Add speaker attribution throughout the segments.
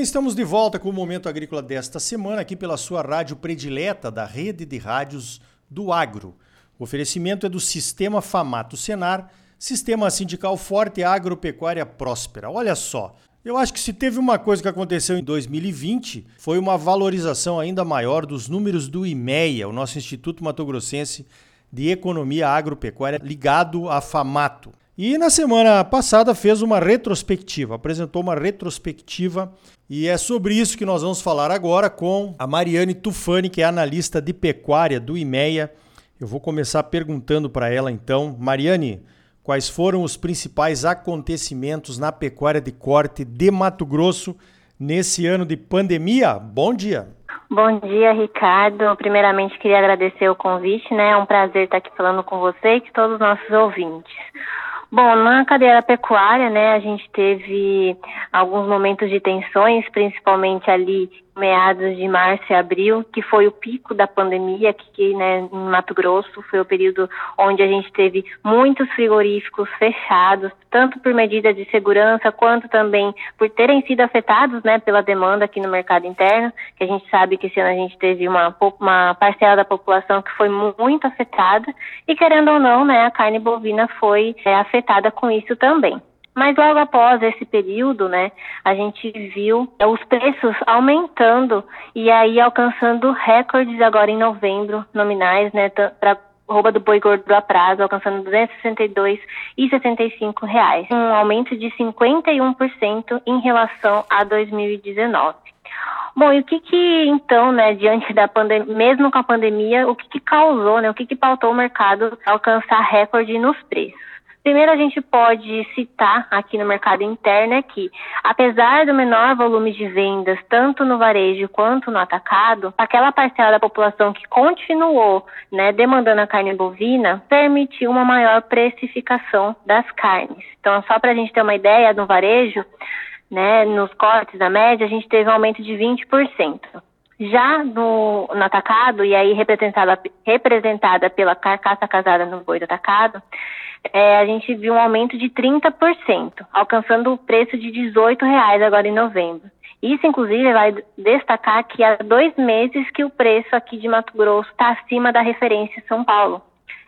Speaker 1: bem, estamos de volta com o Momento Agrícola desta semana, aqui pela sua rádio predileta da rede de rádios do Agro. O oferecimento é do Sistema Famato Senar, Sistema Sindical Forte Agropecuária Próspera. Olha só, eu acho que se teve uma coisa que aconteceu em 2020, foi uma valorização ainda maior dos números do IMEA, o nosso Instituto Mato Grossense de Economia Agropecuária, ligado à FAMATO. E na semana passada fez uma retrospectiva, apresentou uma retrospectiva e é sobre isso que nós vamos falar agora com a Mariane Tufani, que é analista de pecuária do IMEA. Eu vou começar perguntando para ela então, Mariane, quais foram os principais acontecimentos na pecuária de corte de Mato Grosso nesse ano de pandemia? Bom dia.
Speaker 2: Bom dia, Ricardo. Primeiramente, queria agradecer o convite, né? É um prazer estar aqui falando com você e com todos os nossos ouvintes. Bom, na cadeia pecuária, né, a gente teve alguns momentos de tensões, principalmente ali meados de março e abril, que foi o pico da pandemia aqui né, em Mato Grosso, foi o período onde a gente teve muitos frigoríficos fechados, tanto por medida de segurança, quanto também por terem sido afetados né, pela demanda aqui no mercado interno, que a gente sabe que esse ano a gente teve uma, uma parcela da população que foi muito afetada, e querendo ou não, né, a carne bovina foi é, afetada com isso também. Mas logo após esse período, né, a gente viu os preços aumentando e aí alcançando recordes agora em novembro nominais, né, para rouba do boi gordo a prazo, alcançando 262,65 reais, um aumento de 51% em relação a 2019. Bom, e o que que então, né, diante da pandemia, mesmo com a pandemia, o que que causou, né, o que que pautou o mercado alcançar recorde nos preços? Primeiro, a gente pode citar aqui no mercado interno é que, apesar do menor volume de vendas, tanto no varejo quanto no atacado, aquela parcela da população que continuou né, demandando a carne bovina permitiu uma maior precificação das carnes. Então, só para a gente ter uma ideia, no varejo, né, nos cortes da média, a gente teve um aumento de 20%. Já no, no atacado, e aí representada, representada pela carcaça casada no boi do atacado, é, a gente viu um aumento de 30%, alcançando o preço de R$ reais agora em novembro. Isso, inclusive, vai destacar que há dois meses que o preço aqui de Mato Grosso está acima da referência São Paulo.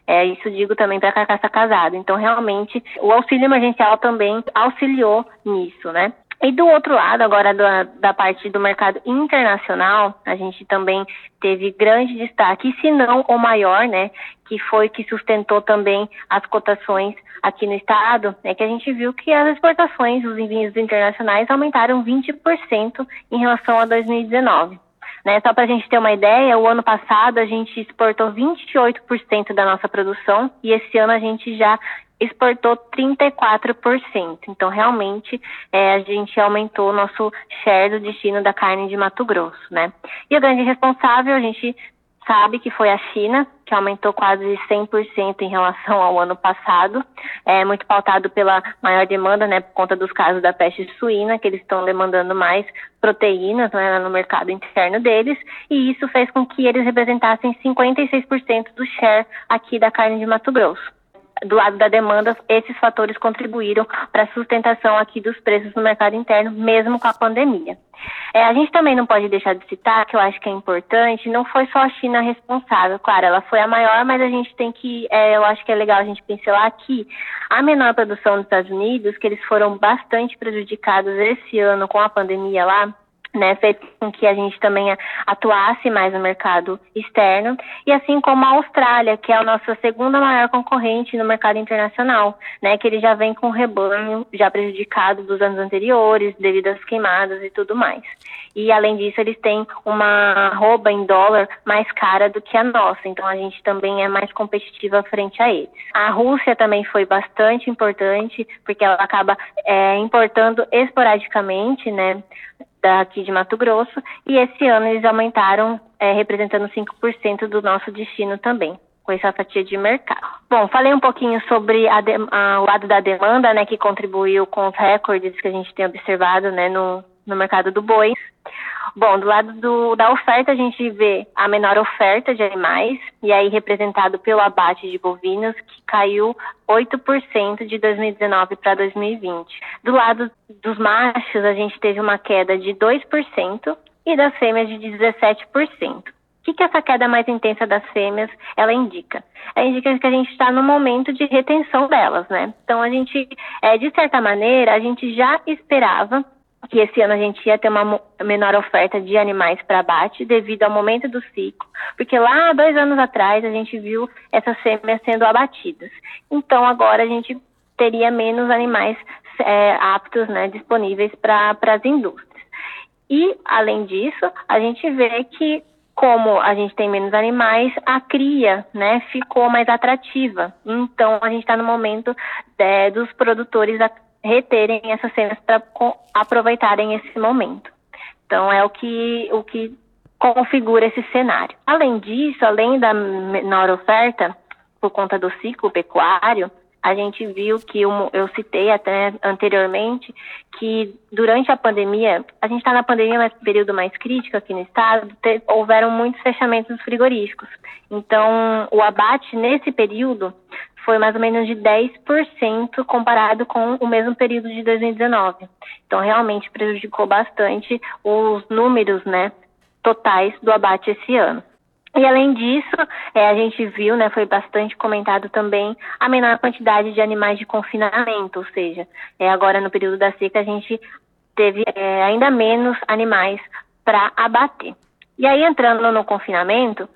Speaker 2: É, isso digo também para a carcaça casada. Então, realmente, o auxílio emergencial também auxiliou nisso, né? E do outro lado, agora da, da, parte do mercado internacional, a gente também teve grande destaque, se não o maior, né, que foi que sustentou também as cotações aqui no estado, é que a gente viu que as exportações, os envios internacionais aumentaram 20% em relação a 2019. Né, só para a gente ter uma ideia, o ano passado a gente exportou 28% da nossa produção e esse ano a gente já exportou 34%. Então, realmente, é, a gente aumentou o nosso share do destino da carne de Mato Grosso, né? E o grande responsável, a gente sabe que foi a China, que aumentou quase 100% em relação ao ano passado, é muito pautado pela maior demanda, né, por conta dos casos da peste suína, que eles estão demandando mais proteínas né, no mercado interno deles, e isso fez com que eles representassem 56% do share aqui da carne de Mato Grosso do lado da demanda, esses fatores contribuíram para a sustentação aqui dos preços no mercado interno, mesmo com a pandemia. É, a gente também não pode deixar de citar, que eu acho que é importante, não foi só a China responsável, claro, ela foi a maior, mas a gente tem que, é, eu acho que é legal a gente pincelar aqui a menor produção dos Estados Unidos, que eles foram bastante prejudicados esse ano com a pandemia lá, né, fez com que a gente também atuasse mais no mercado externo, e assim como a Austrália, que é a nossa segunda maior concorrente no mercado internacional, né, que ele já vem com rebanho já prejudicado dos anos anteriores, devido às queimadas e tudo mais. E além disso, eles têm uma arroba em dólar mais cara do que a nossa, então a gente também é mais competitiva frente a eles. A Rússia também foi bastante importante, porque ela acaba é, importando esporadicamente, né, daqui de Mato Grosso, e esse ano eles aumentaram, é, representando 5% do nosso destino também, com essa fatia de mercado. Bom, falei um pouquinho sobre a, a, o lado da demanda, né, que contribuiu com os recordes que a gente tem observado, né, no, no mercado do boi. Bom, do lado do, da oferta, a gente vê a menor oferta de animais, e aí representado pelo abate de bovinos, que caiu 8% de 2019 para 2020. Do lado dos machos, a gente teve uma queda de 2% e das fêmeas de 17%. O que, que essa queda mais intensa das fêmeas ela indica? Ela indica que a gente está no momento de retenção delas, né? Então a gente, é, de certa maneira, a gente já esperava que esse ano a gente ia ter uma menor oferta de animais para abate devido ao momento do ciclo, porque lá dois anos atrás a gente viu essas fêmeas sendo abatidas. Então agora a gente teria menos animais é, aptos, né, disponíveis para as indústrias. E além disso, a gente vê que como a gente tem menos animais, a cria, né, ficou mais atrativa. Então, a gente está no momento é, dos produtores reterem essas cenas para aproveitarem esse momento. Então, é o que, o que configura esse cenário. Além disso, além da menor oferta, por conta do ciclo pecuário, a gente viu que eu, eu citei até anteriormente que durante a pandemia, a gente está na pandemia, mas período mais crítico aqui no estado, te, houveram muitos fechamentos frigoríficos. Então, o abate nesse período foi mais ou menos de 10% comparado com o mesmo período de 2019. Então, realmente prejudicou bastante os números, né, totais do abate esse ano. E além disso, é, a gente viu, né, foi bastante comentado também, a menor quantidade de animais de confinamento, ou seja, é, agora no período da seca a gente teve é, ainda menos animais para abater. E aí entrando no confinamento,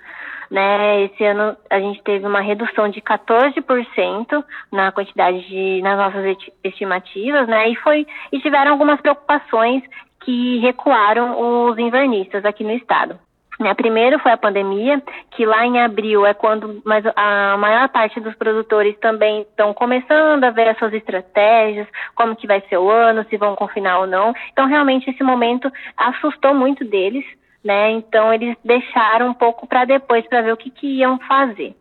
Speaker 2: né, esse ano a gente teve uma redução de 14% na quantidade de nas nossas estimativas, né, e foi e tiveram algumas preocupações que recuaram os invernistas aqui no estado. Né, primeiro foi a pandemia, que lá em abril é quando a maior parte dos produtores também estão começando a ver as suas estratégias, como que vai ser o ano, se vão confinar ou não. Então, realmente, esse momento assustou muito deles, né? Então, eles deixaram um pouco para depois, para ver o que, que iam fazer.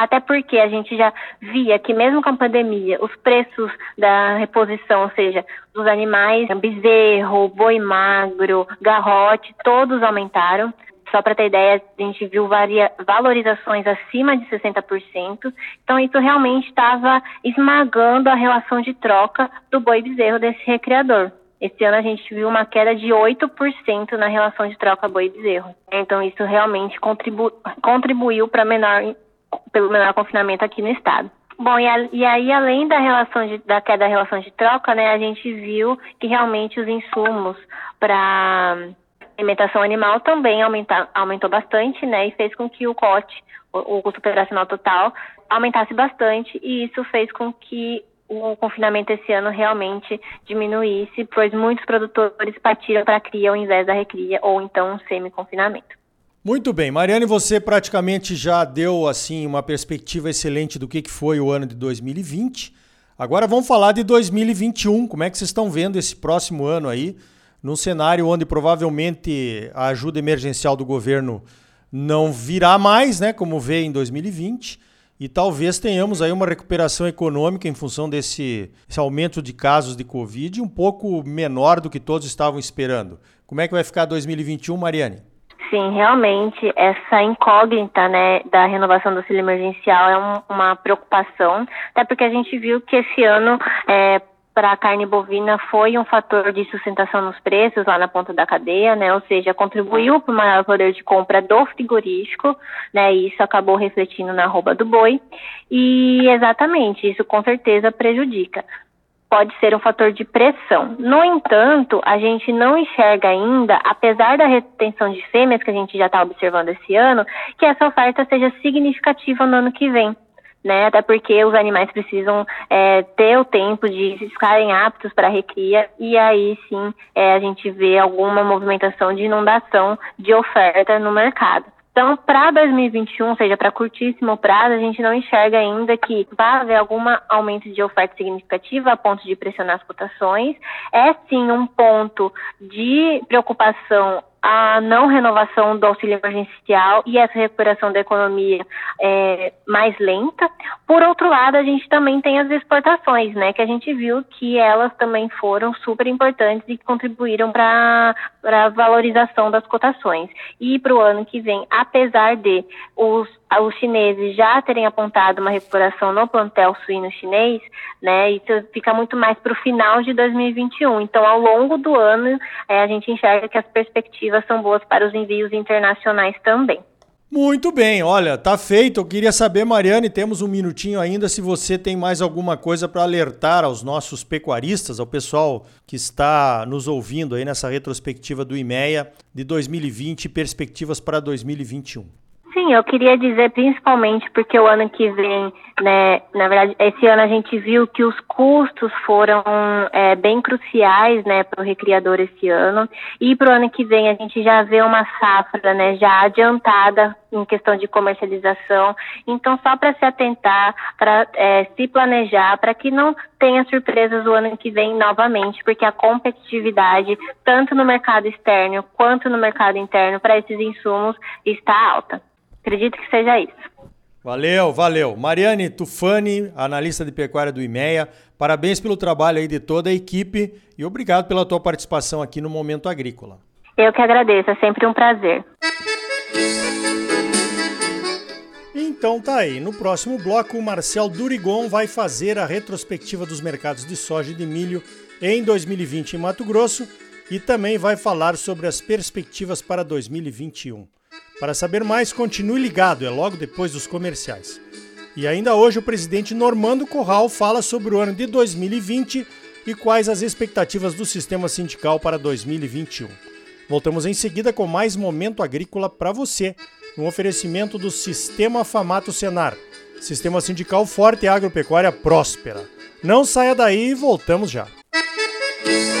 Speaker 2: Até porque a gente já via que mesmo com a pandemia, os preços da reposição, ou seja, dos animais, bezerro, boi magro, garrote, todos aumentaram. Só para ter ideia, a gente viu varia, valorizações acima de 60%. Então, isso realmente estava esmagando a relação de troca do boi bezerro desse recriador. Esse ano a gente viu uma queda de 8% na relação de troca boi bezerro. Então, isso realmente contribu contribuiu para menor, pelo menor confinamento aqui no estado. Bom, e, a, e, aí, além da relação de, da queda da relação de troca, né, a gente viu que realmente os insumos para alimentação animal também aumenta, aumentou bastante, né, e fez com que o COT, o, o custo operacional total, aumentasse bastante, e isso fez com que o confinamento esse ano realmente diminuísse, pois muitos produtores partiram para a cria ao invés da recria, ou então um semi-confinamento.
Speaker 1: Muito bem, Mariane, você praticamente já deu assim uma perspectiva excelente do que foi o ano de 2020. Agora vamos falar de 2021. Como é que vocês estão vendo esse próximo ano aí? num cenário onde provavelmente a ajuda emergencial do governo não virá mais, né, como veio em 2020, e talvez tenhamos aí uma recuperação econômica em função desse aumento de casos de Covid um pouco menor do que todos estavam esperando. Como é que vai ficar 2021, Mariane?
Speaker 2: Sim, realmente essa incógnita né, da renovação do auxílio emergencial é um, uma preocupação, até porque a gente viu que esse ano é, para a carne bovina foi um fator de sustentação nos preços lá na ponta da cadeia, né? Ou seja, contribuiu para o maior poder de compra do frigorífico, né? E isso acabou refletindo na arroba do boi. E exatamente, isso com certeza prejudica. Pode ser um fator de pressão. No entanto, a gente não enxerga ainda, apesar da retenção de fêmeas que a gente já está observando esse ano, que essa oferta seja significativa no ano que vem né? Até porque os animais precisam é, ter o tempo de ficarem aptos para recria e aí sim é, a gente vê alguma movimentação de inundação de oferta no mercado. Então, para 2021, ou seja, para curtíssimo prazo, a gente não enxerga ainda que vai haver algum aumento de oferta significativa a ponto de pressionar as cotações. É sim um ponto de preocupação a não renovação do auxílio emergencial e essa recuperação da economia é, mais lenta. Por outro lado, a gente também tem as exportações, né, que a gente viu que elas também foram super importantes e contribuíram para a valorização das cotações. E para o ano que vem, apesar de os os chineses já terem apontado uma recuperação no plantel suíno chinês, né, isso fica muito mais para o final de 2021. Então, ao longo do ano, é, a gente enxerga que as perspectivas são boas para os envios internacionais também.
Speaker 1: Muito bem, olha, tá feito. Eu queria saber, Mariane, temos um minutinho ainda, se você tem mais alguma coisa para alertar aos nossos pecuaristas, ao pessoal que está nos ouvindo aí nessa retrospectiva do IMEA de 2020 e perspectivas para 2021.
Speaker 2: Sim, eu queria dizer principalmente porque o ano que vem, né, na verdade, esse ano a gente viu que os custos foram é, bem cruciais, né, para o recriador esse ano, e para o ano que vem a gente já vê uma safra, né, já adiantada em questão de comercialização, então só para se atentar, para é, se planejar, para que não tenha surpresas o ano que vem novamente, porque a competitividade, tanto no mercado externo quanto no mercado interno, para esses insumos está alta. Acredito que seja isso.
Speaker 1: Valeu, valeu. Mariane Tufani, analista de pecuária do IMEA, parabéns pelo trabalho aí de toda a equipe e obrigado pela tua participação aqui no Momento Agrícola.
Speaker 2: Eu que agradeço, é sempre um prazer.
Speaker 1: Então tá aí, no próximo bloco o Marcel Durigon vai fazer a retrospectiva dos mercados de soja e de milho em 2020 em Mato Grosso e também vai falar sobre as perspectivas para 2021. Para saber mais, continue ligado, é logo depois dos comerciais. E ainda hoje o presidente Normando Corral fala sobre o ano de 2020 e quais as expectativas do sistema sindical para 2021. Voltamos em seguida com mais momento agrícola para você, um oferecimento do Sistema Famato Senar, Sistema Sindical Forte e Agropecuária Próspera. Não saia daí e voltamos já. Música